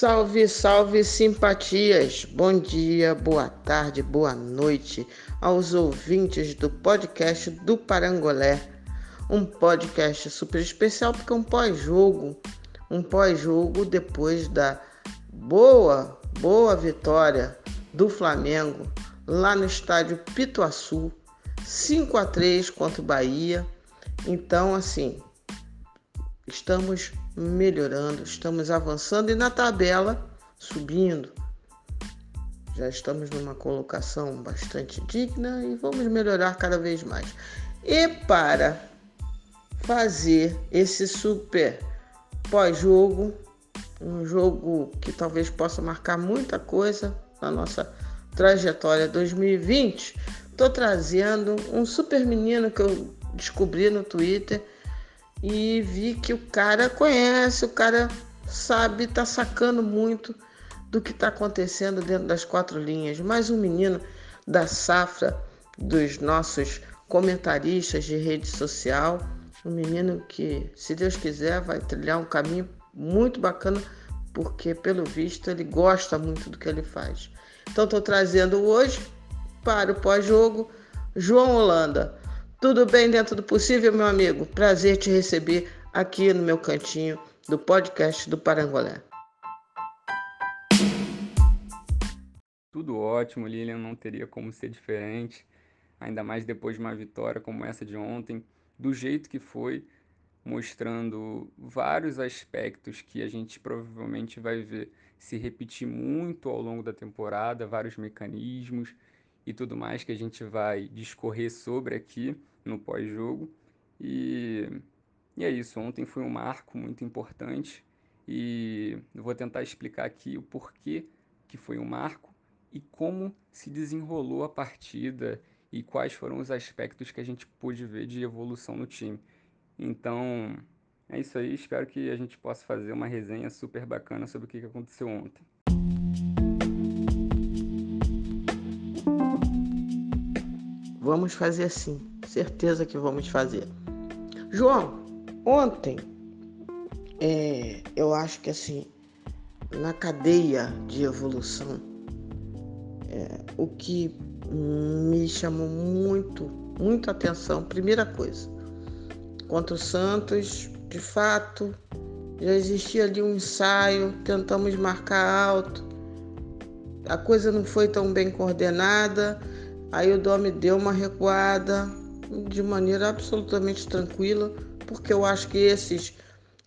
Salve, salve simpatias! Bom dia, boa tarde, boa noite aos ouvintes do podcast do Parangolé. Um podcast super especial porque é um pós-jogo, um pós-jogo depois da boa, boa vitória do Flamengo lá no estádio Pituaçu, 5 a 3 contra o Bahia. Então, assim, estamos melhorando, estamos avançando e na tabela subindo. Já estamos numa colocação bastante digna e vamos melhorar cada vez mais. E para fazer esse super pós-jogo, um jogo que talvez possa marcar muita coisa na nossa trajetória 2020, estou trazendo um super menino que eu descobri no Twitter e vi que o cara conhece, o cara sabe, tá sacando muito do que está acontecendo dentro das quatro linhas. Mais um menino da safra dos nossos comentaristas de rede social, um menino que, se Deus quiser, vai trilhar um caminho muito bacana, porque pelo visto ele gosta muito do que ele faz. Então estou trazendo hoje para o pós-jogo João Holanda tudo bem dentro do possível, meu amigo? Prazer te receber aqui no meu cantinho do podcast do Parangolé. Tudo ótimo, Lilian, não teria como ser diferente, ainda mais depois de uma vitória como essa de ontem, do jeito que foi, mostrando vários aspectos que a gente provavelmente vai ver se repetir muito ao longo da temporada, vários mecanismos e tudo mais que a gente vai discorrer sobre aqui no pós-jogo. E, e é isso, ontem foi um marco muito importante e eu vou tentar explicar aqui o porquê que foi um marco e como se desenrolou a partida e quais foram os aspectos que a gente pôde ver de evolução no time. Então, é isso aí, espero que a gente possa fazer uma resenha super bacana sobre o que aconteceu ontem. Vamos fazer assim, certeza que vamos fazer. João, ontem é, eu acho que assim, na cadeia de evolução, é, o que me chamou muito, muito atenção, primeira coisa, contra o Santos, de fato, já existia ali um ensaio, tentamos marcar alto, a coisa não foi tão bem coordenada Aí o Dom me deu uma recuada de maneira absolutamente tranquila, porque eu acho que esses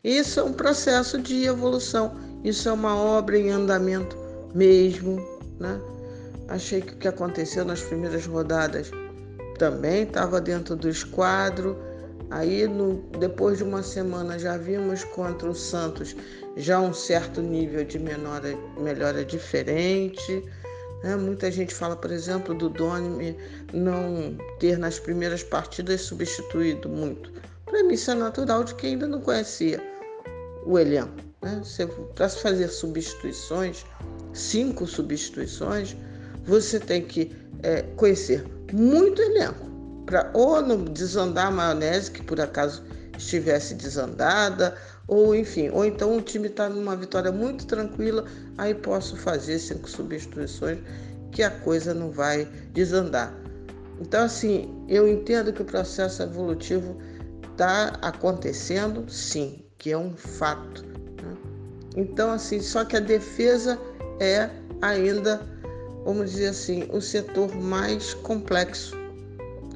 isso é um processo de evolução, isso é uma obra em andamento mesmo, né? Achei que o que aconteceu nas primeiras rodadas também estava dentro do esquadro. Aí, no, depois de uma semana, já vimos contra o Santos já um certo nível de menor, melhora diferente. É, muita gente fala, por exemplo, do Doni não ter nas primeiras partidas substituído muito. Para mim, isso é natural de quem ainda não conhecia o elenco. Né? Para se fazer substituições, cinco substituições, você tem que é, conhecer muito elenco. Para ou não desandar a maionese, que por acaso estivesse desandada, ou enfim, ou então o time está numa vitória muito tranquila, aí posso fazer cinco substituições que a coisa não vai desandar. Então, assim, eu entendo que o processo evolutivo está acontecendo, sim, que é um fato. Né? Então, assim, só que a defesa é ainda, vamos dizer assim, o setor mais complexo,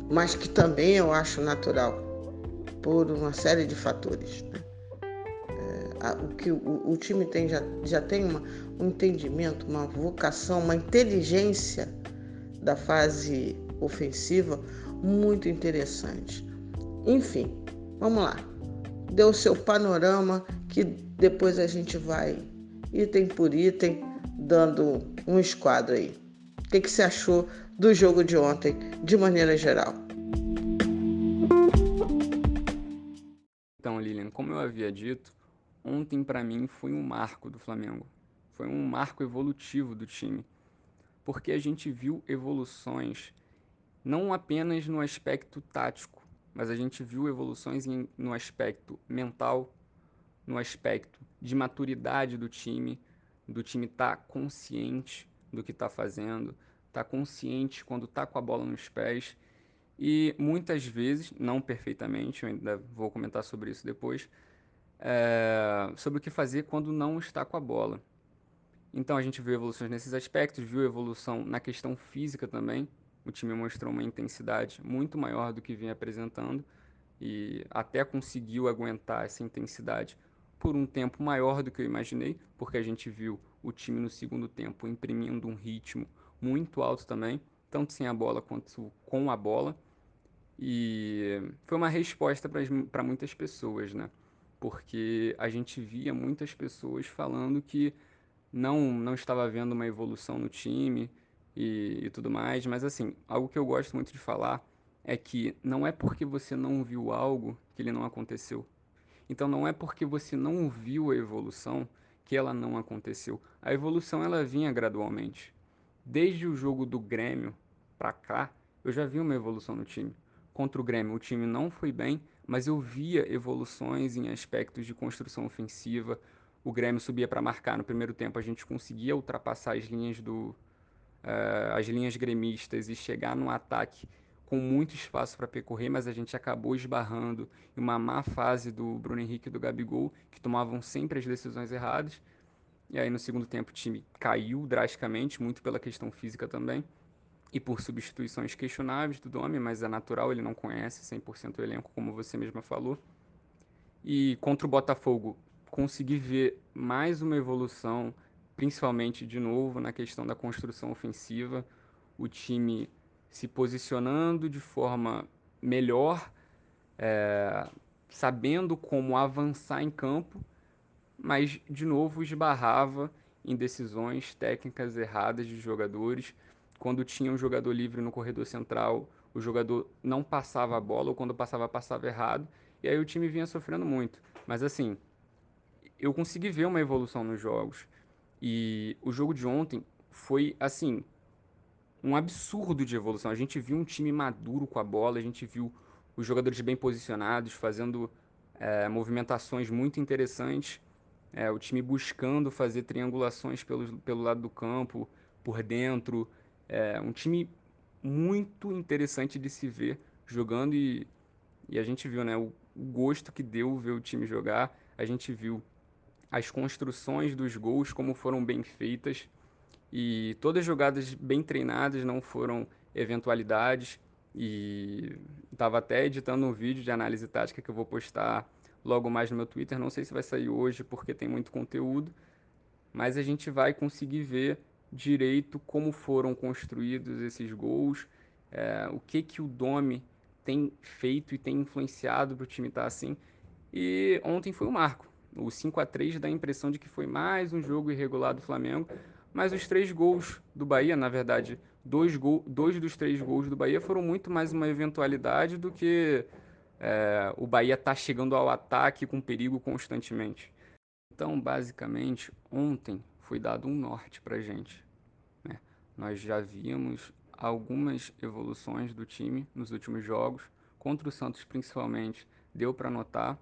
mas que também eu acho natural, por uma série de fatores. Né? O que o, o, time tem já, já tem uma, um entendimento, uma vocação, uma inteligência da fase ofensiva muito interessante. Enfim, vamos lá. Deu o seu panorama que depois a gente vai item por item dando um esquadro aí. O que, que você achou do jogo de ontem, de maneira geral? Então, Lilian, como eu havia dito, ontem para mim foi um marco do Flamengo. Foi um marco evolutivo do time. Porque a gente viu evoluções não apenas no aspecto tático, mas a gente viu evoluções em, no aspecto mental, no aspecto de maturidade do time, do time estar tá consciente do que está fazendo, tá consciente quando tá com a bola nos pés e muitas vezes, não perfeitamente, eu ainda vou comentar sobre isso depois, é, sobre o que fazer quando não está com a bola. Então a gente viu evoluções nesses aspectos, viu evolução na questão física também. O time mostrou uma intensidade muito maior do que vinha apresentando e até conseguiu aguentar essa intensidade por um tempo maior do que eu imaginei, porque a gente viu o time no segundo tempo imprimindo um ritmo muito alto também, tanto sem a bola quanto com a bola. E foi uma resposta para muitas pessoas, né? Porque a gente via muitas pessoas falando que não, não estava vendo uma evolução no time e, e tudo mais, mas assim, algo que eu gosto muito de falar é que não é porque você não viu algo que ele não aconteceu. Então não é porque você não viu a evolução que ela não aconteceu. A evolução ela vinha gradualmente. Desde o jogo do Grêmio para cá, eu já vi uma evolução no time contra o Grêmio o time não foi bem, mas eu via evoluções em aspectos de construção ofensiva. O Grêmio subia para marcar no primeiro tempo, a gente conseguia ultrapassar as linhas do uh, as linhas gremistas e chegar no ataque com muito espaço para percorrer, mas a gente acabou esbarrando em uma má fase do Bruno Henrique e do Gabigol, que tomavam sempre as decisões erradas. E aí no segundo tempo o time caiu drasticamente, muito pela questão física também e por substituições questionáveis do Domi, mas é natural, ele não conhece 100% o elenco, como você mesma falou. E contra o Botafogo, consegui ver mais uma evolução, principalmente de novo na questão da construção ofensiva, o time se posicionando de forma melhor, é, sabendo como avançar em campo, mas de novo esbarrava em decisões técnicas erradas de jogadores quando tinha um jogador livre no corredor central, o jogador não passava a bola, ou quando passava, passava errado, e aí o time vinha sofrendo muito. Mas assim, eu consegui ver uma evolução nos jogos. E o jogo de ontem foi, assim, um absurdo de evolução. A gente viu um time maduro com a bola, a gente viu os jogadores bem posicionados, fazendo é, movimentações muito interessantes. É, o time buscando fazer triangulações pelo, pelo lado do campo, por dentro, é um time muito interessante de se ver jogando e, e a gente viu né, o, o gosto que deu ver o time jogar. A gente viu as construções dos gols, como foram bem feitas. E todas jogadas bem treinadas, não foram eventualidades. E estava até editando um vídeo de análise tática que eu vou postar logo mais no meu Twitter. Não sei se vai sair hoje porque tem muito conteúdo, mas a gente vai conseguir ver direito como foram construídos esses gols, é, o que que o Domi tem feito e tem influenciado para o time estar tá assim. E ontem foi o marco. O 5 a 3 dá a impressão de que foi mais um jogo irregular do Flamengo, mas os três gols do Bahia, na verdade, dois, gol, dois dos três gols do Bahia foram muito mais uma eventualidade do que é, o Bahia tá chegando ao ataque com perigo constantemente. Então, basicamente, ontem foi dado um norte para gente. Nós já vimos algumas evoluções do time nos últimos jogos, contra o Santos principalmente, deu para notar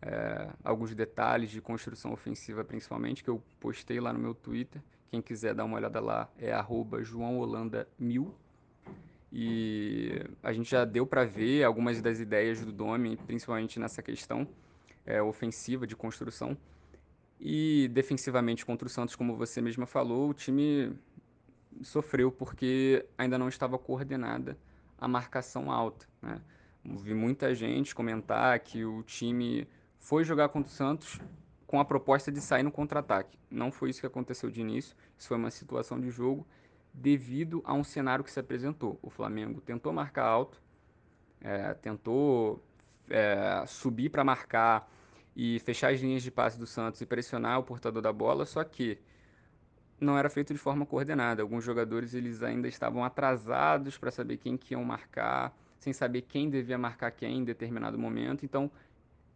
é, alguns detalhes de construção ofensiva, principalmente, que eu postei lá no meu Twitter. Quem quiser dar uma olhada lá é joãoholanda1000. E a gente já deu para ver algumas das ideias do Domi, principalmente nessa questão é, ofensiva de construção. E defensivamente contra o Santos, como você mesma falou, o time sofreu porque ainda não estava coordenada a marcação alta. Né? Vi muita gente comentar que o time foi jogar contra o Santos com a proposta de sair no contra-ataque. Não foi isso que aconteceu de início, isso foi uma situação de jogo devido a um cenário que se apresentou. O Flamengo tentou marcar alto, é, tentou é, subir para marcar e fechar as linhas de passe do Santos e pressionar o portador da bola, só que não era feito de forma coordenada. Alguns jogadores eles ainda estavam atrasados para saber quem que iam marcar, sem saber quem devia marcar quem em determinado momento. Então,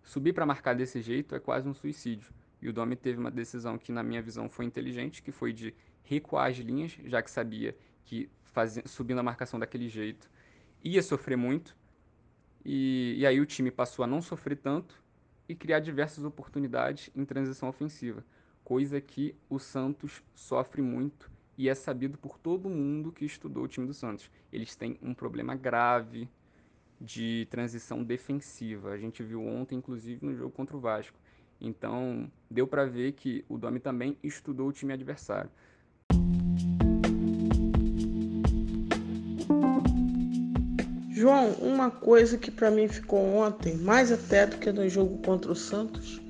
subir para marcar desse jeito é quase um suicídio. E o Domi teve uma decisão que, na minha visão, foi inteligente, que foi de recuar as linhas, já que sabia que faz... subindo a marcação daquele jeito ia sofrer muito. E, e aí o time passou a não sofrer tanto e criar diversas oportunidades em transição ofensiva. Coisa que o Santos sofre muito e é sabido por todo mundo que estudou o time do Santos. Eles têm um problema grave de transição defensiva. A gente viu ontem, inclusive, no jogo contra o Vasco. Então, deu para ver que o Domi também estudou o time adversário. João, uma coisa que para mim ficou ontem, mais até do que no jogo contra o Santos,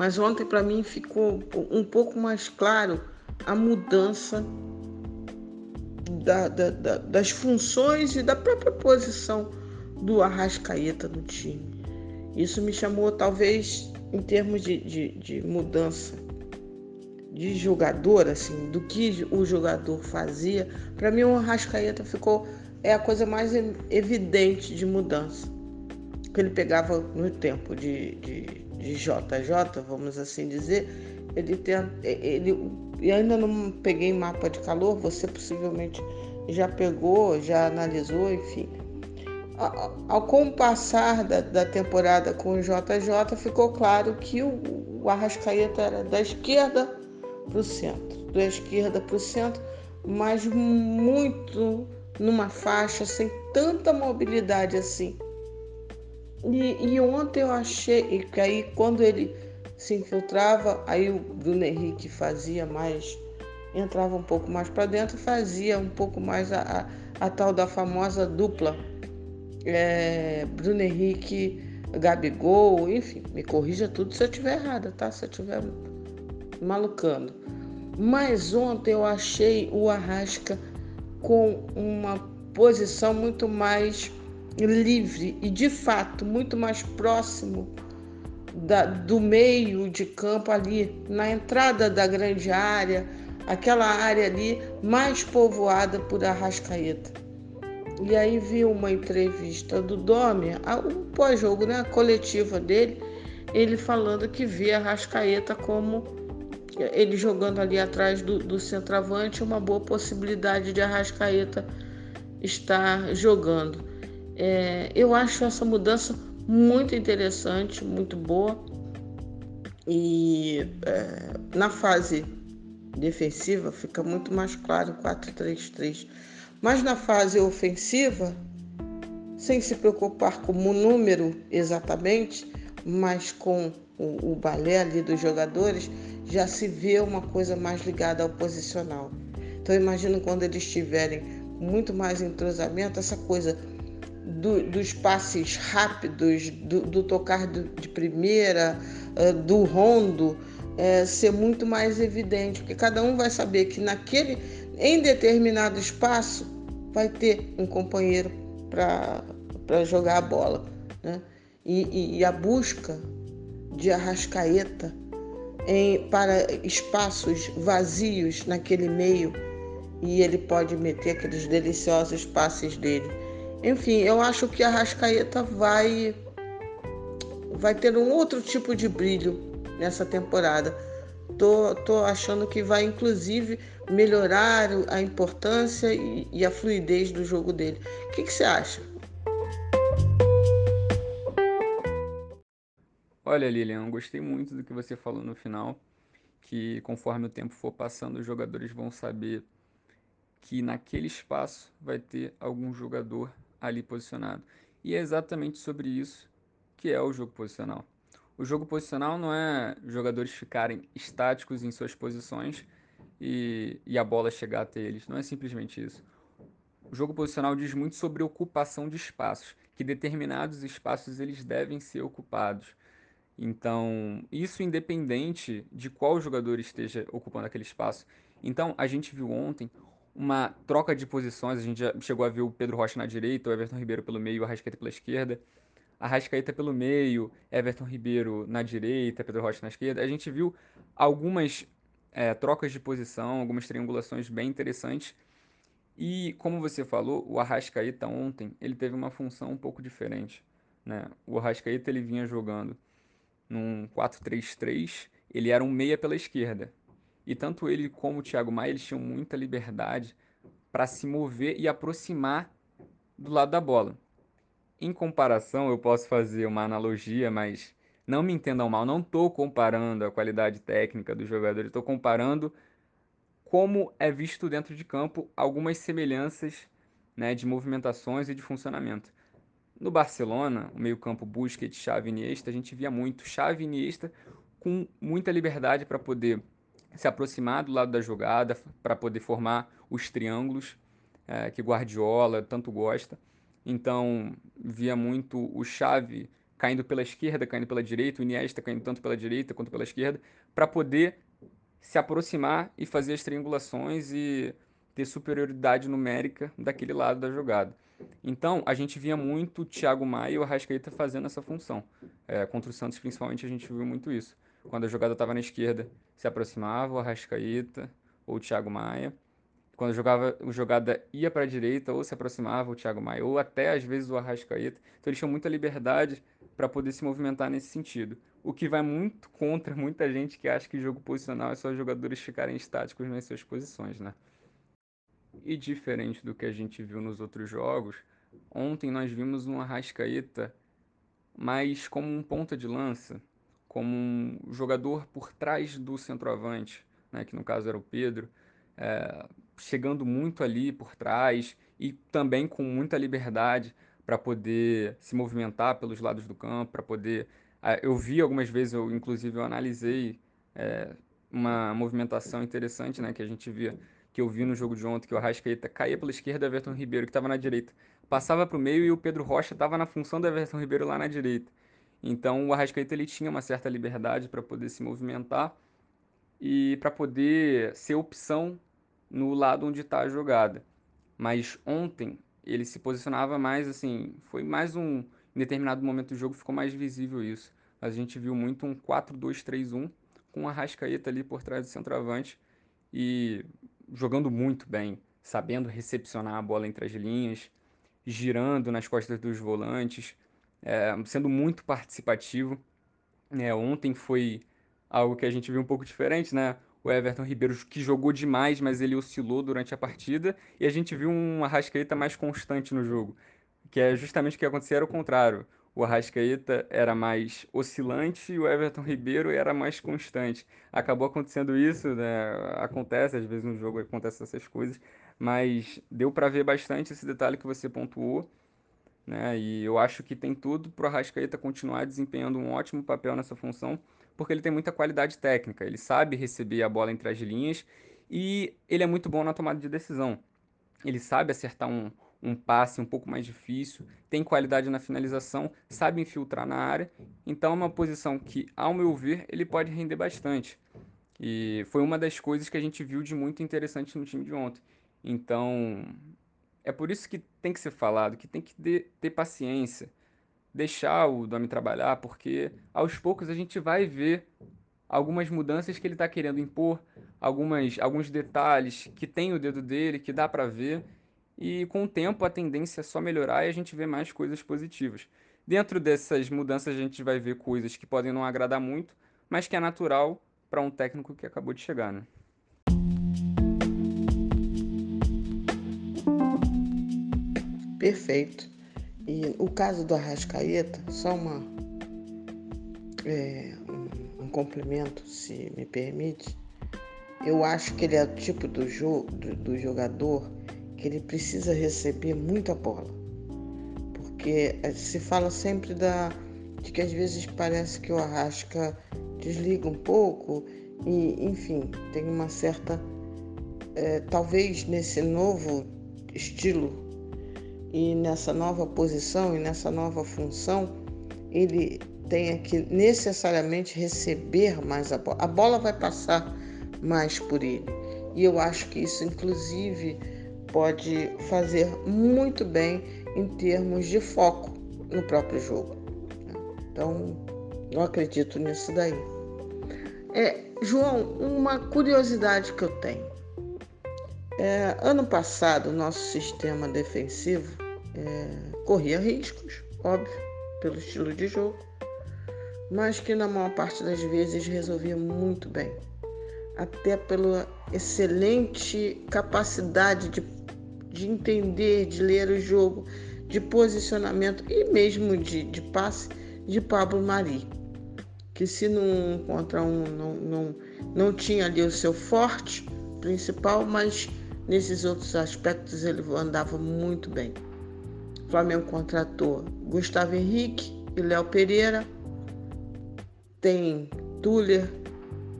mas ontem para mim ficou um pouco mais claro a mudança da, da, da, das funções e da própria posição do Arrascaeta no time. Isso me chamou, talvez, em termos de, de, de mudança de jogador, assim, do que o jogador fazia, para mim o Arrascaeta ficou é a coisa mais evidente de mudança. Que ele pegava no tempo de, de, de JJ, vamos assim dizer, ele tem ele e ainda não peguei mapa de calor, você possivelmente já pegou, já analisou, enfim. Ao compassar da, da temporada com o JJ, ficou claro que o, o Arrascaeta era da esquerda para o centro, da esquerda para o centro, mas muito numa faixa sem tanta mobilidade assim. E, e ontem eu achei que aí quando ele se infiltrava, aí o Bruno Henrique fazia mais, entrava um pouco mais para dentro, fazia um pouco mais a, a, a tal da famosa dupla. É, Bruno Henrique, Gabigol, enfim, me corrija tudo se eu estiver errada, tá? Se eu estiver malucando. Mas ontem eu achei o Arrasca com uma posição muito mais livre e de fato muito mais próximo da, do meio de campo ali, na entrada da grande área, aquela área ali mais povoada por Arrascaeta. E aí vi uma entrevista do Domi, o pós-jogo, né, a coletiva dele, ele falando que vê Arrascaeta como ele jogando ali atrás do, do centroavante, uma boa possibilidade de Arrascaeta estar jogando. É, eu acho essa mudança muito interessante, muito boa. E é, na fase defensiva fica muito mais claro 4-3-3. Mas na fase ofensiva, sem se preocupar com o número exatamente, mas com o, o balé ali dos jogadores, já se vê uma coisa mais ligada ao posicional. Então imagino quando eles tiverem muito mais entrosamento, essa coisa do, dos passes rápidos, do, do tocar do, de primeira, uh, do rondo, é, ser muito mais evidente, porque cada um vai saber que naquele, em determinado espaço, vai ter um companheiro para jogar a bola. Né? E, e, e a busca de Arrascaeta em, para espaços vazios naquele meio e ele pode meter aqueles deliciosos passes dele. Enfim, eu acho que a Rascaeta vai vai ter um outro tipo de brilho nessa temporada. Tô, tô achando que vai inclusive melhorar a importância e, e a fluidez do jogo dele. O que, que você acha? Olha, Lilian, gostei muito do que você falou no final, que conforme o tempo for passando, os jogadores vão saber que naquele espaço vai ter algum jogador ali posicionado. E é exatamente sobre isso que é o jogo posicional. O jogo posicional não é jogadores ficarem estáticos em suas posições e, e a bola chegar até eles. Não é simplesmente isso. O jogo posicional diz muito sobre ocupação de espaços, que determinados espaços eles devem ser ocupados. Então, isso independente de qual jogador esteja ocupando aquele espaço. Então, a gente viu ontem uma troca de posições, a gente já chegou a ver o Pedro Rocha na direita, o Everton Ribeiro pelo meio, o Arrascaeta pela esquerda. Arrascaeta pelo meio, Everton Ribeiro na direita, Pedro Rocha na esquerda. A gente viu algumas é, trocas de posição, algumas triangulações bem interessantes. E como você falou, o Arrascaeta ontem, ele teve uma função um pouco diferente. Né? O Arrascaeta ele vinha jogando num 4-3-3, ele era um meia pela esquerda. E tanto ele como o Thiago Maia, eles tinham muita liberdade para se mover e aproximar do lado da bola. Em comparação, eu posso fazer uma analogia, mas Não me entendam mal, não estou comparando a qualidade técnica do jogador, estou comparando como é visto dentro de campo algumas semelhanças né, de movimentações e de funcionamento. No Barcelona, o meio-campo Busquets, Xavi Iniesta, a gente via muito Xavi Iniesta com muita liberdade para poder se aproximar do lado da jogada, para poder formar os triângulos é, que Guardiola tanto gosta. Então, via muito o Xavi caindo pela esquerda, caindo pela direita, o Iniesta caindo tanto pela direita quanto pela esquerda, para poder se aproximar e fazer as triangulações e ter superioridade numérica daquele lado da jogada. Então, a gente via muito o Thiago Maia e o Arrascaeta fazendo essa função. É, contra o Santos, principalmente, a gente viu muito isso. Quando a jogada estava na esquerda, se aproximava o Arrascaeta ou o Thiago Maia. Quando jogava, a jogada ia para a direita, ou se aproximava o Thiago Maia, ou até às vezes o Arrascaeta. Então, eles tinham muita liberdade para poder se movimentar nesse sentido. O que vai muito contra muita gente que acha que jogo posicional é só jogadores ficarem estáticos nas suas posições, né? E diferente do que a gente viu nos outros jogos, ontem nós vimos um Arrascaeta mais como um ponta de lança, como um jogador por trás do centroavante, né, que no caso era o Pedro, é, chegando muito ali por trás e também com muita liberdade para poder se movimentar pelos lados do campo, para poder. É, eu vi algumas vezes, eu inclusive eu analisei é, uma movimentação interessante, né, que a gente via que eu vi no jogo de ontem, que o Arrascaeta caía pela esquerda, Everton Ribeiro, que estava na direita, passava para o meio e o Pedro Rocha estava na função do Everton Ribeiro lá na direita. Então o Arrascaeta ele tinha uma certa liberdade para poder se movimentar e para poder ser opção no lado onde está a jogada. Mas ontem ele se posicionava mais assim, foi mais um em determinado momento do jogo ficou mais visível isso. A gente viu muito um 4-2-3-1 com o Arrascaeta ali por trás do centroavante e jogando muito bem, sabendo recepcionar a bola entre as linhas, girando nas costas dos volantes, é, sendo muito participativo. É, ontem foi algo que a gente viu um pouco diferente, né? O Everton Ribeiro que jogou demais, mas ele oscilou durante a partida, e a gente viu um Arrascaeta mais constante no jogo, que é justamente o que acontecia era o contrário o Arrascaeta era mais oscilante e o Everton Ribeiro era mais constante. Acabou acontecendo isso, né? Acontece, às vezes no jogo acontecem essas coisas, mas deu para ver bastante esse detalhe que você pontuou, né? E eu acho que tem tudo para o Arrascaeta continuar desempenhando um ótimo papel nessa função, porque ele tem muita qualidade técnica, ele sabe receber a bola entre as linhas e ele é muito bom na tomada de decisão. Ele sabe acertar um, um passe um pouco mais difícil, tem qualidade na finalização, sabe infiltrar na área. Então é uma posição que, ao meu ver, ele pode render bastante. E foi uma das coisas que a gente viu de muito interessante no time de ontem. Então, é por isso que tem que ser falado, que tem que ter paciência, deixar o Domi trabalhar, porque aos poucos a gente vai ver algumas mudanças que ele está querendo impor, algumas, alguns detalhes que tem o dedo dele, que dá para ver, e com o tempo a tendência é só melhorar e a gente vê mais coisas positivas. Dentro dessas mudanças a gente vai ver coisas que podem não agradar muito, mas que é natural para um técnico que acabou de chegar, né? Perfeito. E o caso do Arrascaeta, só uma, é, um, um complemento, se me permite. Eu acho que ele é o tipo do, jo do, do jogador que ele precisa receber muita bola. Porque eh, se fala sempre da, de que às vezes parece que o Arrasca desliga um pouco e, enfim, tem uma certa. É, talvez nesse novo estilo e nessa nova posição e nessa nova função, ele tenha que necessariamente receber mais a bola. A bola vai passar mais por ele. E eu acho que isso, inclusive, pode fazer muito bem em termos de foco no próprio jogo. Então, eu acredito nisso daí. É, João, uma curiosidade que eu tenho. É, ano passado, nosso sistema defensivo é, corria riscos, óbvio, pelo estilo de jogo, mas que na maior parte das vezes resolvia muito bem, até pela excelente capacidade de de entender, de ler o jogo, de posicionamento e mesmo de, de passe de Pablo Mari. que se não contra um não, não, não tinha ali o seu forte principal, mas nesses outros aspectos ele andava muito bem. Flamengo contratou Gustavo Henrique e Léo Pereira, tem Tuller,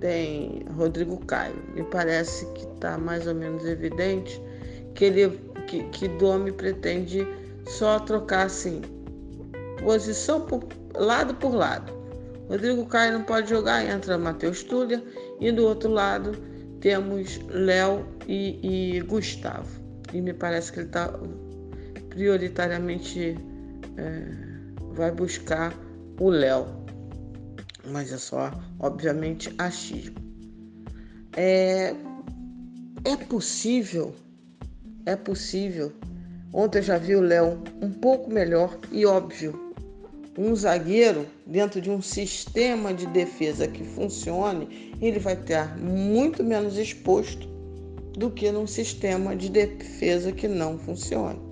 tem Rodrigo Caio. Me parece que está mais ou menos evidente que ele que, que Domi pretende só trocar assim posição por lado por lado. Rodrigo Caio não pode jogar, entra Matheus Tuller e do outro lado temos Léo e, e, Gustavo. E me parece que ele está prioritariamente é, vai buscar o Léo. Mas é só, obviamente, achismo. É, é possível, é possível. Ontem eu já vi o Léo um pouco melhor e óbvio um zagueiro dentro de um sistema de defesa que funcione, ele vai estar muito menos exposto do que num sistema de defesa que não funcione.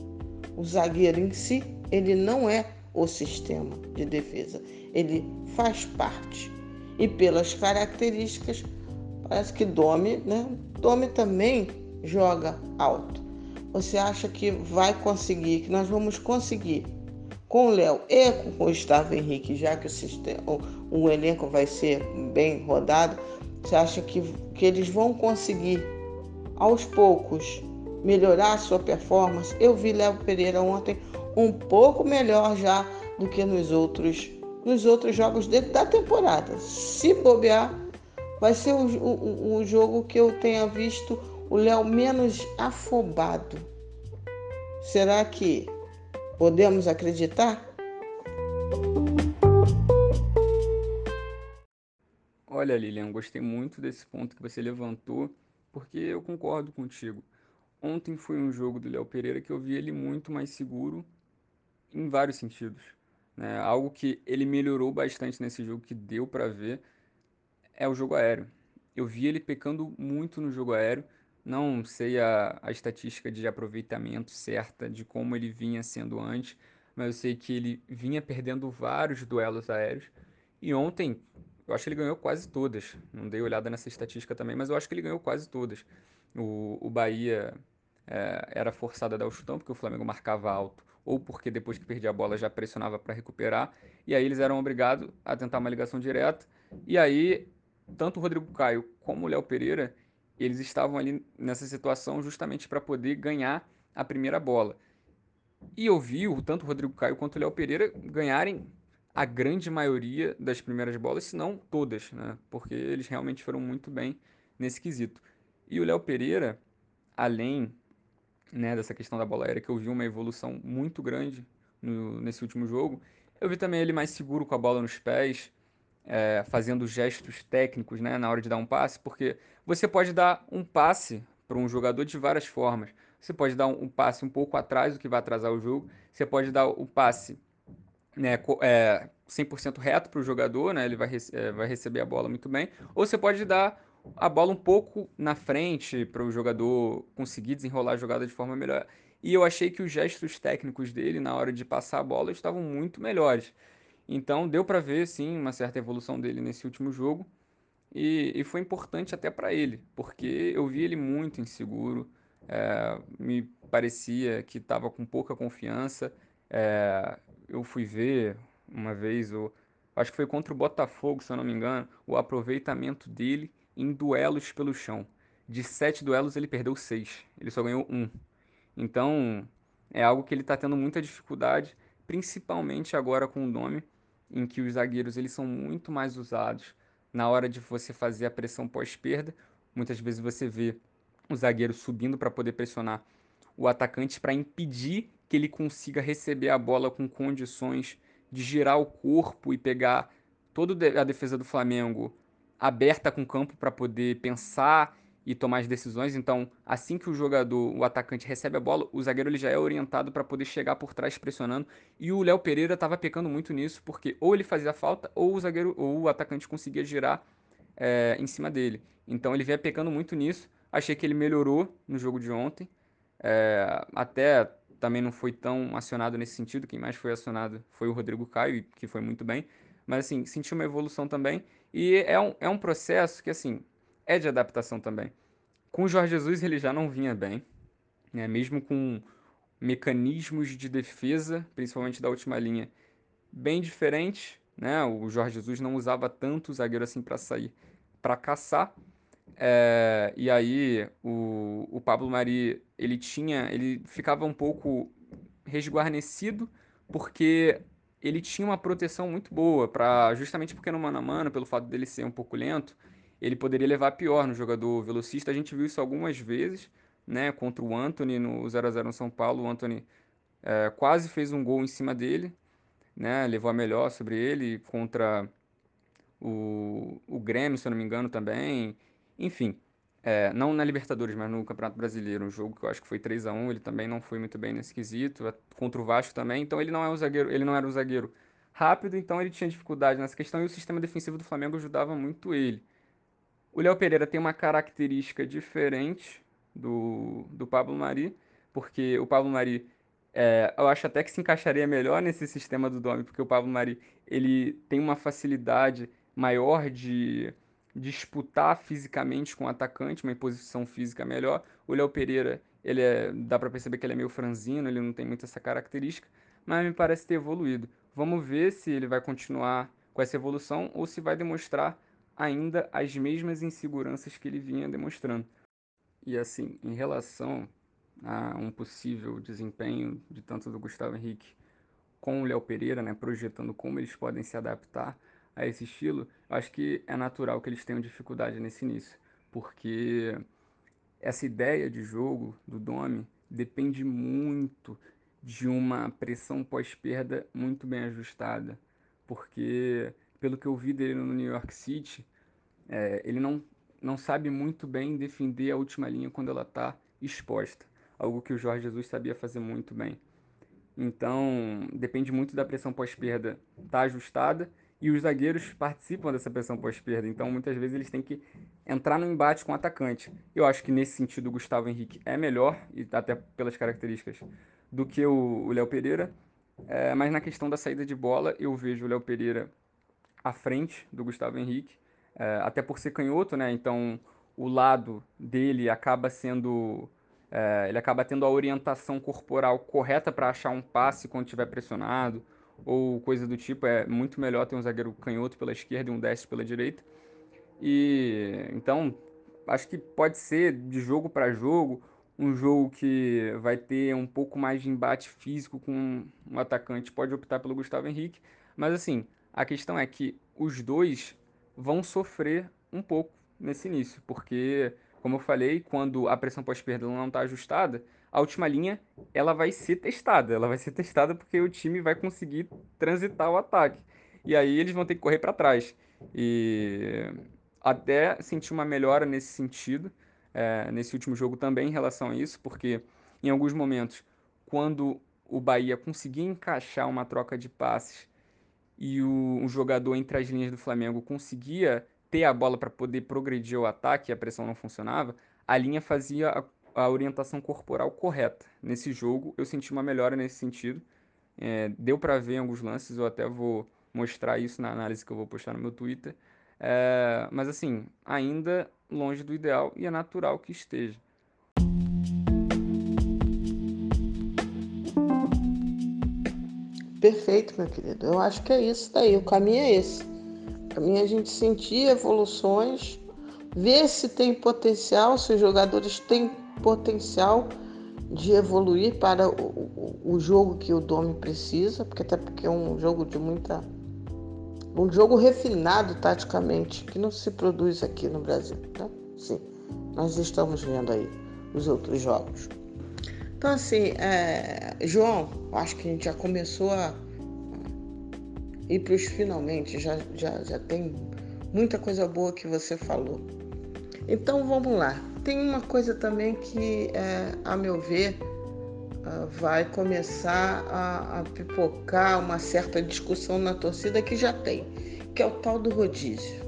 O zagueiro em si, ele não é o sistema de defesa, ele faz parte. E pelas características, parece que Domi, né? Domi também joga alto. Você acha que vai conseguir, que nós vamos conseguir com o Léo e com o Gustavo Henrique, já que o, sistema, o, o elenco vai ser bem rodado, você acha que, que eles vão conseguir, aos poucos, melhorar a sua performance? Eu vi Léo Pereira ontem um pouco melhor já do que nos outros, nos outros jogos da temporada. Se bobear, vai ser o, o, o jogo que eu tenha visto o Léo menos afobado. Será que Podemos acreditar? Olha, Lilian, gostei muito desse ponto que você levantou, porque eu concordo contigo. Ontem foi um jogo do Léo Pereira que eu vi ele muito mais seguro em vários sentidos. Né? Algo que ele melhorou bastante nesse jogo, que deu para ver, é o jogo aéreo. Eu vi ele pecando muito no jogo aéreo, não sei a, a estatística de aproveitamento certa de como ele vinha sendo antes, mas eu sei que ele vinha perdendo vários duelos aéreos. E ontem, eu acho que ele ganhou quase todas. Não dei olhada nessa estatística também, mas eu acho que ele ganhou quase todas. O, o Bahia é, era forçado a dar o chutão, porque o Flamengo marcava alto, ou porque depois que perdia a bola já pressionava para recuperar. E aí eles eram obrigados a tentar uma ligação direta. E aí, tanto o Rodrigo Caio como o Léo Pereira eles estavam ali nessa situação justamente para poder ganhar a primeira bola. E eu vi tanto o Rodrigo Caio quanto o Léo Pereira ganharem a grande maioria das primeiras bolas, se não todas, né? porque eles realmente foram muito bem nesse quesito. E o Léo Pereira, além né, dessa questão da bola aérea, que eu vi uma evolução muito grande no, nesse último jogo, eu vi também ele mais seguro com a bola nos pés, é, fazendo gestos técnicos né, na hora de dar um passe, porque você pode dar um passe para um jogador de várias formas. Você pode dar um, passe um pouco atrás, o que vai atrasar o jogo. Você pode dar o passe né, é, 100% reto para o jogador, né, ele vai, é, vai receber a bola muito bem. Ou você pode dar a bola um pouco na frente para o jogador conseguir desenrolar a jogada de forma melhor. E eu achei que os gestos técnicos dele na hora de passar a bola estavam muito melhores. Então deu para ver sim uma certa evolução dele nesse último jogo e, e foi importante até para ele, porque eu vi ele muito inseguro, é, me parecia que estava com pouca confiança. É, eu fui ver uma vez, o, acho que foi contra o Botafogo, se eu não me engano, o aproveitamento dele em duelos pelo chão. De sete duelos ele perdeu seis, ele só ganhou um. Então é algo que ele está tendo muita dificuldade, principalmente agora com o nome em que os zagueiros eles são muito mais usados na hora de você fazer a pressão pós-perda. Muitas vezes você vê o zagueiro subindo para poder pressionar o atacante para impedir que ele consiga receber a bola com condições de girar o corpo e pegar toda a defesa do Flamengo aberta com o campo para poder pensar e tomar as decisões. Então, assim que o jogador, o atacante recebe a bola, o zagueiro ele já é orientado para poder chegar por trás pressionando. E o Léo Pereira estava pecando muito nisso, porque ou ele fazia falta ou o zagueiro ou o atacante conseguia girar é, em cima dele. Então, ele vinha pecando muito nisso. Achei que ele melhorou no jogo de ontem. É, até também não foi tão acionado nesse sentido. Quem mais foi acionado foi o Rodrigo Caio, que foi muito bem. Mas assim, senti uma evolução também. E é um, é um processo que, assim, é de adaptação também. Com o Jorge Jesus ele já não vinha bem, né? mesmo com mecanismos de defesa, principalmente da última linha, bem diferentes. Né? O Jorge Jesus não usava tanto o zagueiro assim para sair, para caçar. É, e aí o, o Pablo Mari ele tinha, ele ficava um pouco resguarnecido porque ele tinha uma proteção muito boa para justamente porque no mano a mano, pelo fato dele ser um pouco lento, ele poderia levar pior no jogador velocista. A gente viu isso algumas vezes, né? Contra o Anthony no 0 a 0 no São Paulo, o Anthony é, quase fez um gol em cima dele, né? Levou a melhor sobre ele contra o, o Grêmio, se eu não me engano, também. Enfim, é, não na Libertadores, mas no Campeonato Brasileiro, um jogo que eu acho que foi 3 a 1 ele também não foi muito bem nesse quesito, é, contra o Vasco também, então ele não é um zagueiro, ele não era um zagueiro rápido, então ele tinha dificuldade nessa questão e o sistema defensivo do Flamengo ajudava muito ele. O Léo Pereira tem uma característica diferente do, do Pablo Mari, porque o Pablo Mari, é, eu acho até que se encaixaria melhor nesse sistema do Domi, porque o Pablo Mari ele tem uma facilidade maior de disputar fisicamente com o atacante, uma imposição física melhor. O Léo Pereira, ele é, dá para perceber que ele é meio franzino, ele não tem muito essa característica, mas me parece ter evoluído. Vamos ver se ele vai continuar com essa evolução ou se vai demonstrar ainda as mesmas inseguranças que ele vinha demonstrando. E assim, em relação a um possível desempenho de tanto do Gustavo Henrique com o Léo Pereira, né, projetando como eles podem se adaptar a esse estilo, acho que é natural que eles tenham dificuldade nesse início, porque essa ideia de jogo do Domi depende muito de uma pressão pós-perda muito bem ajustada, porque pelo que eu vi dele no New York City, é, ele não, não sabe muito bem defender a última linha quando ela está exposta. Algo que o Jorge Jesus sabia fazer muito bem. Então, depende muito da pressão pós-perda estar tá ajustada e os zagueiros participam dessa pressão pós-perda. Então, muitas vezes eles têm que entrar no embate com o atacante. Eu acho que nesse sentido o Gustavo Henrique é melhor, e até pelas características, do que o Léo Pereira. É, mas na questão da saída de bola, eu vejo o Léo Pereira à frente do Gustavo Henrique, é, até por ser canhoto, né? Então o lado dele acaba sendo. É, ele acaba tendo a orientação corporal correta para achar um passe quando estiver pressionado, ou coisa do tipo. É muito melhor ter um zagueiro canhoto pela esquerda e um destro pela direita. E então acho que pode ser de jogo para jogo um jogo que vai ter um pouco mais de embate físico com um atacante, pode optar pelo Gustavo Henrique. Mas assim, a questão é que os dois vão sofrer um pouco nesse início, porque, como eu falei, quando a pressão pós-perda não está ajustada, a última linha ela vai ser testada. Ela vai ser testada porque o time vai conseguir transitar o ataque. E aí eles vão ter que correr para trás. E até senti uma melhora nesse sentido, é, nesse último jogo também em relação a isso, porque em alguns momentos, quando o Bahia conseguia encaixar uma troca de passes e o, jogador entre as linhas do Flamengo conseguia ter a bola para poder progredir o ataque e a pressão não funcionava, a linha fazia a, orientação corporal correta. Nesse jogo, eu senti uma melhora nesse sentido. É, deu para ver em alguns lances, eu até vou mostrar isso na análise que eu vou postar no meu Twitter. É, mas assim, ainda longe do ideal e é natural que esteja. Perfeito, meu querido. Eu acho que é isso daí. O caminho é esse. O caminho é a gente sentir evoluções, ver se tem potencial, se os jogadores têm potencial de evoluir para o, o, jogo que o Domi precisa, porque até porque é um jogo de muita. um jogo refinado taticamente, que não se produz aqui no Brasil. Né? Sim, nós estamos vendo aí os outros jogos. Então, assim, é, João, acho que a gente já começou a ir para os finalmente, já, já, já tem muita coisa boa que você falou. Então, vamos lá. Tem uma coisa também que, é, a meu ver, é, vai começar a, a pipocar uma certa discussão na torcida que já tem, que é o tal do rodízio.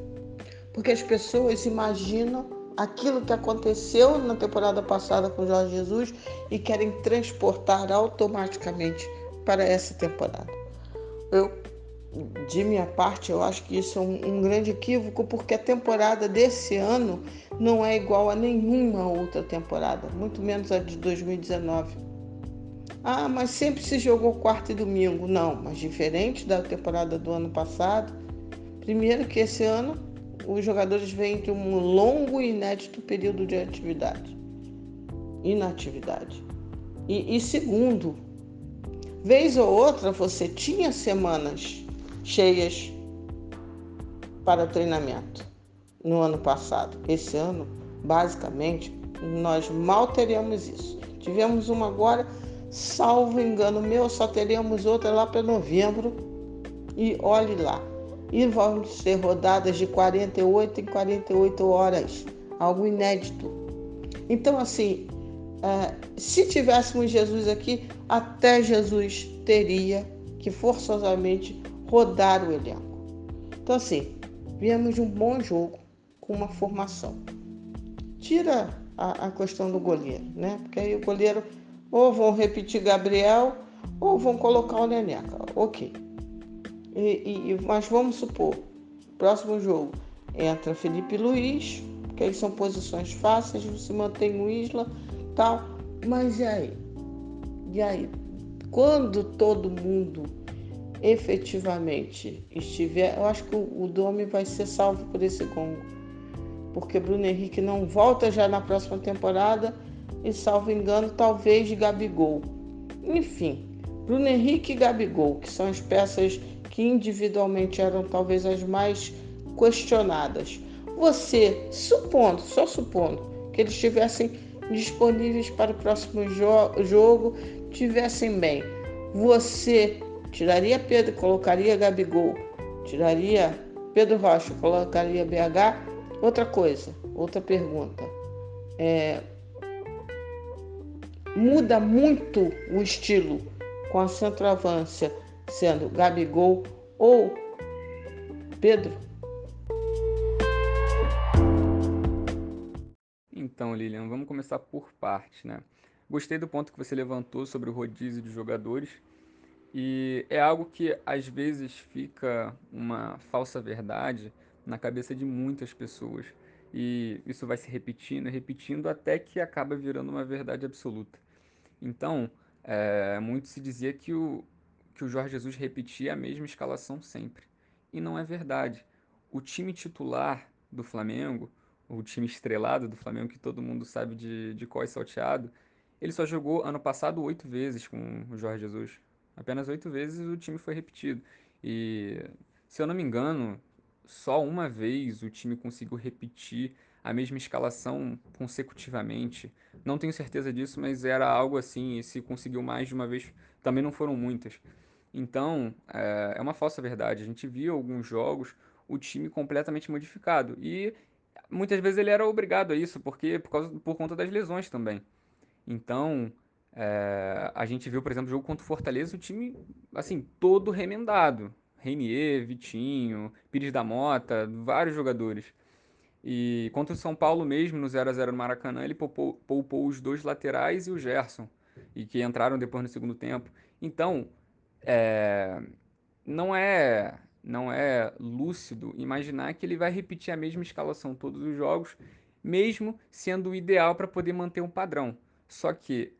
Porque as pessoas imaginam aquilo que aconteceu na temporada passada com Jorge Jesus e querem transportar automaticamente para essa temporada. Eu de minha parte, eu acho que isso é um, um, grande equívoco, porque a temporada desse ano não é igual a nenhuma outra temporada, muito menos a de 2019. Ah, mas sempre se jogou quarta e domingo. Não, mas diferente da temporada do ano passado. Primeiro que esse ano os jogadores vêm de um longo e inédito período de atividade, inatividade. E, e segundo, vez ou outra você tinha semanas cheias para treinamento no ano passado. Esse ano, basicamente, nós mal teríamos isso. Tivemos uma agora, salvo engano meu, só teríamos outra lá para novembro. E olhe lá. E vão ser rodadas de 48 em 48 horas, algo inédito. Então, assim, é, se tivéssemos Jesus aqui, até Jesus teria que forçosamente rodar o elenco. Então, assim, viemos de um bom jogo com uma formação. Tira a, a questão do goleiro, né? Porque aí o goleiro ou vão repetir Gabriel ou vão colocar o Neneca. Ok. E, e, mas vamos supor, próximo jogo entra Felipe Luiz, que aí são posições fáceis, você mantém o Isla, tal. Mas e aí? E aí? Quando todo mundo efetivamente estiver, eu acho que o, Domi vai ser salvo por esse gongo. Porque Bruno Henrique não volta já na próxima temporada e, salvo engano, talvez Gabigol. Enfim, Bruno Henrique e Gabigol, que são as peças que individualmente eram talvez as mais questionadas. Você, supondo, só supondo, que eles estivessem disponíveis para o próximo jo jogo, tivessem bem, você Tiraria Pedro, colocaria Gabigol. Tiraria Pedro Rocha, colocaria BH. Outra coisa, outra pergunta. É, muda muito o estilo com a centroavância sendo Gabigol ou Pedro? Então, Lilian, vamos começar por parte, né? Gostei do ponto que você levantou sobre o rodízio de jogadores e é algo que às vezes fica uma falsa verdade na cabeça de muitas pessoas. E isso vai se repetindo e repetindo até que acaba virando uma verdade absoluta. Então, é, muito se dizia que o, que o Jorge Jesus repetia a mesma escalação sempre. E não é verdade. O time titular do Flamengo, o time estrelado do Flamengo, que todo mundo sabe de, de qual é salteado, ele só jogou ano passado oito vezes com o Jorge Jesus. Apenas oito vezes o time foi repetido. E, se eu não me engano, só uma vez o time conseguiu repetir a mesma escalação consecutivamente. Não tenho certeza disso, mas era algo assim. E se conseguiu mais de uma vez, também não foram muitas. Então, é, é uma falsa verdade. A gente viu alguns jogos o time completamente modificado. E muitas vezes ele era obrigado a isso, porque por, causa, por conta das lesões também. Então, é, a gente viu, por exemplo, o jogo contra o Fortaleza, o time, assim, todo remendado. Reinier, Vitinho, Pires da Mota, vários jogadores. E contra o São Paulo mesmo, no 0 a 0 no Maracanã, ele poupou, poupou os dois laterais e o Gerson, e que entraram depois no segundo tempo. Então, é, não é não é lúcido imaginar que ele vai repetir a mesma escalação todos os jogos, mesmo sendo o ideal para poder manter um padrão. Só que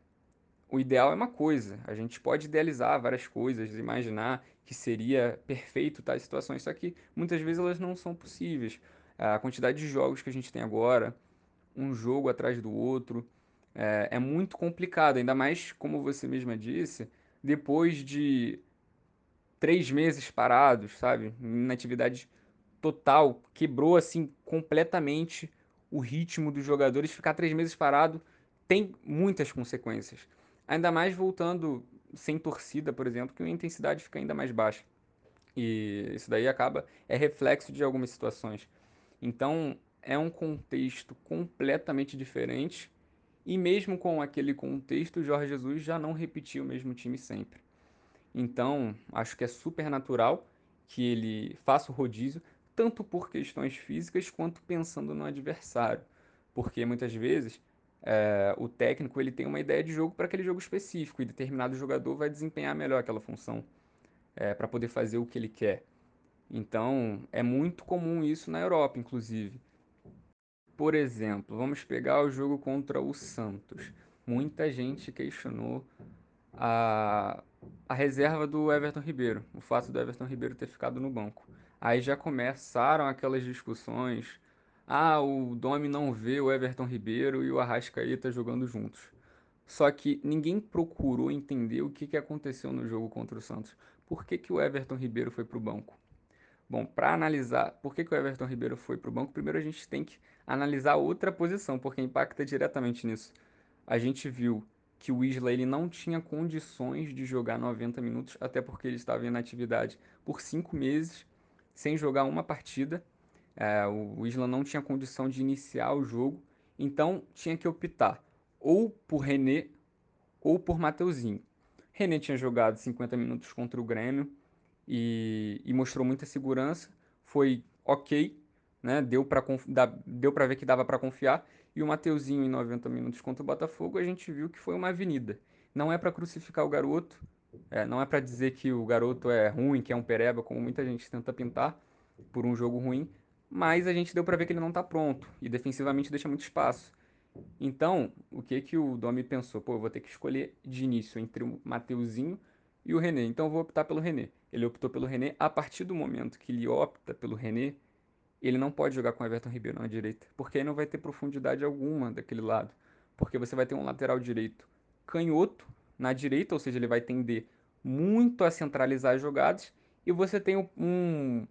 o ideal é uma coisa, a gente pode idealizar várias coisas, imaginar que seria perfeito tais situações, só que muitas vezes elas não são possíveis. A quantidade de jogos que a gente tem agora, um jogo atrás do outro, é, é muito complicado, ainda mais, como você mesma disse, depois de três meses parados, sabe? Inatividade total, quebrou assim completamente o ritmo dos jogadores. Ficar três meses parado tem muitas consequências. Ainda mais voltando sem torcida, por exemplo, que a intensidade fica ainda mais baixa. E isso daí acaba, é reflexo de algumas situações. Então, é um contexto completamente diferente. E mesmo com aquele contexto, o Jorge Jesus já não repetiu o mesmo time sempre. Então, acho que é super natural que ele faça o rodízio, tanto por questões físicas quanto pensando no adversário. Porque muitas vezes é, o técnico ele tem uma ideia de jogo para aquele jogo específico e determinado jogador vai desempenhar melhor aquela função. é, para poder fazer o que ele quer. Então, é muito comum isso na Europa, inclusive. Por exemplo, vamos pegar o jogo contra o Santos. Muita gente questionou a, a reserva do Everton Ribeiro, o fato do Everton Ribeiro ter ficado no banco. Aí já começaram aquelas discussões. Ah, o Domi não vê o Everton Ribeiro e o Arrascaeta jogando juntos. Só que ninguém procurou entender o que, que aconteceu no jogo contra o Santos. Por que, que o Everton Ribeiro foi para o banco? Bom, para analisar por que, que o Everton Ribeiro foi para o banco, primeiro a gente tem que analisar outra posição, porque impacta diretamente nisso. A gente viu que o Isla ele não tinha condições de jogar 90 minutos, até porque ele estava em atividade por cinco meses, sem jogar uma partida. É, o Isla não tinha condição de iniciar o jogo, então tinha que optar ou por René ou por Mateuzinho. René tinha jogado 50 minutos contra o Grêmio, e, e mostrou muita segurança. Foi ok, né? Deu para para ver que dava para confiar. E o Mateuzinho em 90 minutos contra o Botafogo, a gente viu que foi uma avenida. Não é para crucificar o garoto, é, não é para dizer que o garoto é ruim, que é um pereba, como muita gente tenta pintar por um jogo ruim, mas a gente deu para ver que ele não está pronto e defensivamente deixa muito espaço. Então, o que que o Domi pensou? Pô, eu vou ter que escolher de início entre o Mateuzinho e o René. Então eu vou optar pelo René. Ele optou pelo René. A partir do momento que ele opta pelo René, ele não pode jogar com o Everton Ribeiro na direita, porque aí não vai ter profundidade alguma daquele lado. Porque você vai ter um lateral direito canhoto na direita, ou seja, ele vai tender muito a centralizar as jogadas, e você tem um,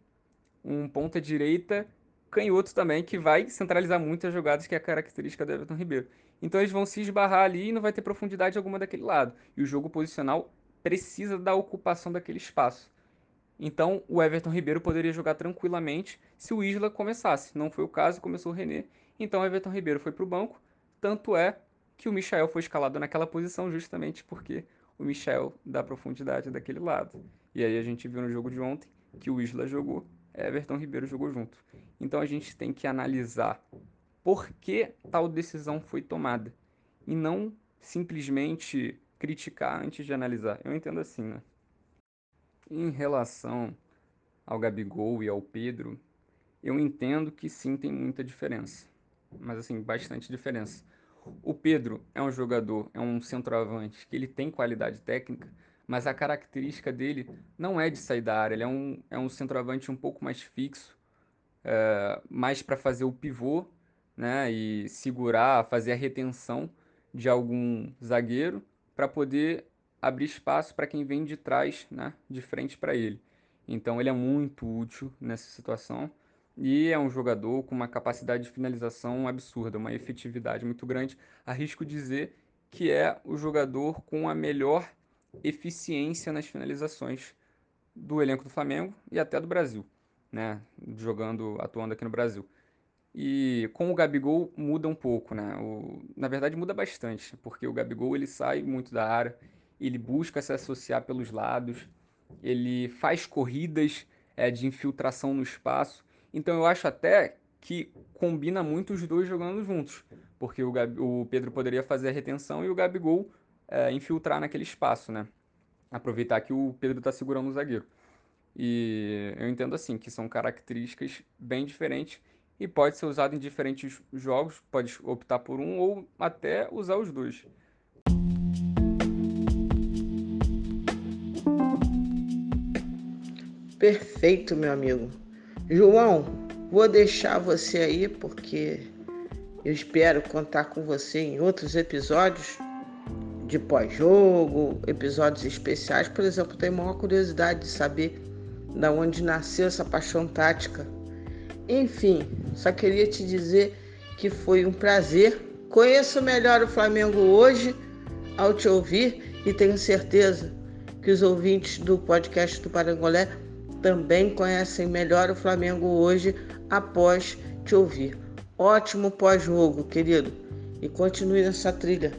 um ponta direita canhoto também, que vai centralizar muito as jogadas, que é a característica do Everton Ribeiro. Então eles vão se esbarrar ali e não vai ter profundidade alguma daquele lado. E o jogo posicional precisa da ocupação daquele espaço. Então, o Everton Ribeiro poderia jogar tranquilamente se o Isla começasse. Não foi o caso, começou o René. Então, o Everton Ribeiro foi para o banco. Tanto é que o Michel foi escalado naquela posição justamente porque o Michel dá profundidade daquele lado. E aí a gente viu no jogo de ontem que o Isla jogou, Everton Ribeiro jogou junto. Então a gente tem que analisar por que tal decisão foi tomada e não simplesmente criticar antes de analisar. Eu entendo assim, né? Em relação ao Gabigol e ao Pedro, eu entendo que sim tem muita diferença. Mas assim, bastante diferença. O Pedro é um jogador, é um centroavante que ele tem qualidade técnica, mas a característica dele não é de sair da área. Ele é um, é um centroavante um pouco mais fixo, é, mais para fazer o pivô, né, e segurar, fazer a retenção de algum zagueiro para poder abrir espaço para quem vem de trás, né, de frente para ele. Então ele é muito útil nessa situação e é um jogador com uma capacidade de finalização absurda, uma efetividade muito grande. Arrisco dizer que é o jogador com a melhor eficiência nas finalizações do elenco do Flamengo e até do Brasil, né, jogando, atuando aqui no Brasil. E com o Gabigol muda um pouco, né? O, na verdade muda bastante, porque o Gabigol ele sai muito da área, ele busca se associar pelos lados, ele faz corridas é, de infiltração no espaço. Então eu acho até que combina muito os dois jogando juntos, porque o, o Pedro poderia fazer a retenção e o Gabigol é, infiltrar naquele espaço, né? Aproveitar que o Pedro está segurando o zagueiro. E eu entendo assim que são características bem diferentes e pode ser usado em diferentes jogos, pode optar por um ou até usar os dois. Perfeito, meu amigo. João, vou deixar você aí porque eu espero contar com você em outros episódios de pós-jogo, episódios especiais. Por exemplo, tenho maior curiosidade de saber da onde nasceu essa paixão tática enfim, só queria te dizer que foi um prazer. Conheço melhor o Flamengo hoje ao te ouvir e tenho certeza que os ouvintes do podcast do Parangolé também conhecem melhor o Flamengo hoje após te ouvir. Ótimo pós-jogo, querido, e continue nessa trilha.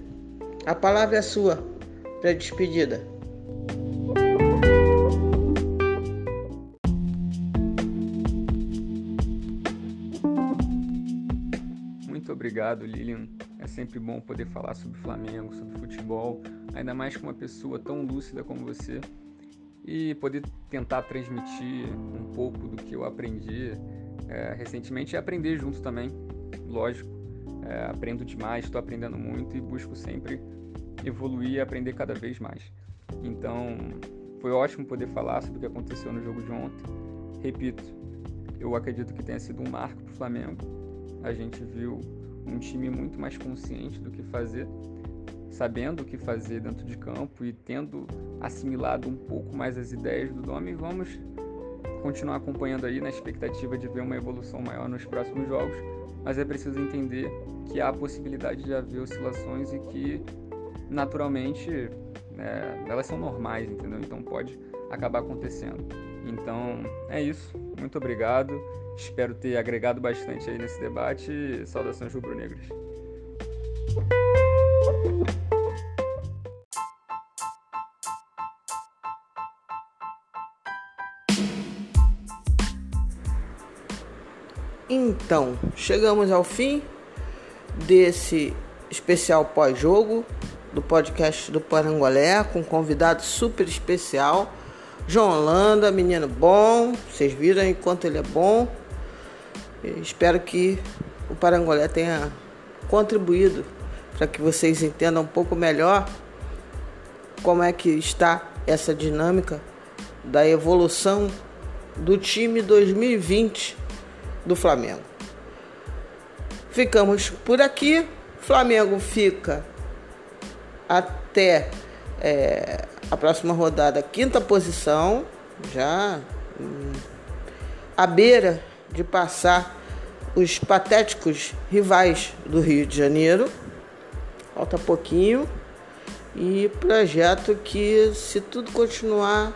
A palavra é sua para despedida. obrigado, Lilian. É sempre bom poder falar sobre Flamengo, sobre futebol, ainda mais com uma pessoa tão lúcida como você. e poder tentar transmitir um pouco do que eu aprendi é, recentemente e aprender junto também, lógico. É, aprendo demais, estou aprendendo muito e busco sempre evoluir e aprender cada vez mais. Então, foi ótimo poder falar sobre o que aconteceu no jogo de ontem. Repito, eu acredito que tenha sido um marco para o Flamengo. A gente viu um time muito mais consciente do que fazer, sabendo o que fazer dentro de campo e tendo assimilado um pouco mais as ideias do Domi. Vamos continuar acompanhando aí na expectativa de ver uma evolução maior nos próximos jogos, mas é preciso entender que há a possibilidade de haver oscilações e que naturalmente é, elas são normais, entendeu? Então pode acabar acontecendo. Então é isso. Muito obrigado. Espero ter agregado bastante aí nesse debate. Saudações rubro-negras. Então, chegamos ao fim desse especial pós-jogo do podcast do Parangolé, com um convidado super especial, João Holanda, menino bom, vocês viram enquanto ele é bom. espero que o Parangolé tenha contribuído para que vocês entendam um pouco melhor como é que está essa dinâmica da evolução do time 2020 do Flamengo. Ficamos por aqui. Flamengo fica até é, a próxima rodada, quinta posição, já hum, à beira de passar os patéticos rivais do Rio de Janeiro. Falta pouquinho. E projeto que, se tudo continuar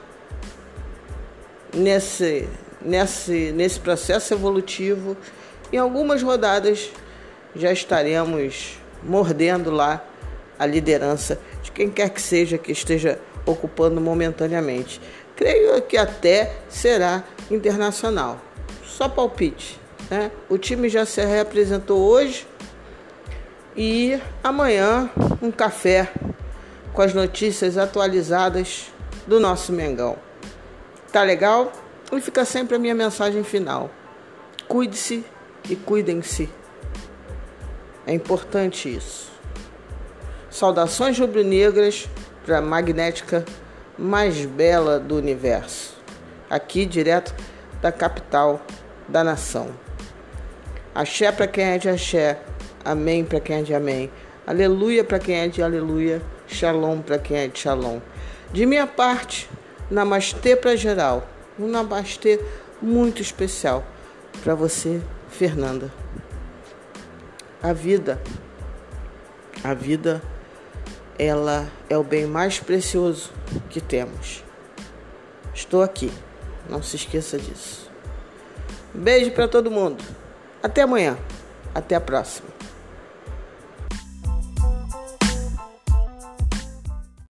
nesse, nesse, nesse processo evolutivo, em algumas rodadas já estaremos mordendo lá a liderança de quem quer que seja que esteja ocupando momentaneamente. Creio que até será internacional. Só palpite. Né? O time já se representou hoje e amanhã um café com as notícias atualizadas do nosso Mengão. Tá legal? E fica sempre a minha mensagem final. Cuide-se e cuidem-se. É importante isso. Saudações rubro-negras para a magnética mais bela do universo. Aqui direto da capital da nação. Axé para quem é de axé, amém para quem é de amém, aleluia para quem é de aleluia, shalom para quem é de shalom. De minha parte, namastê para geral, um namastê muito especial para você, Fernanda. A vida, a vida ela é o bem mais precioso que temos. Estou aqui, não se esqueça disso. Beijo para todo mundo. Até amanhã. Até a próxima.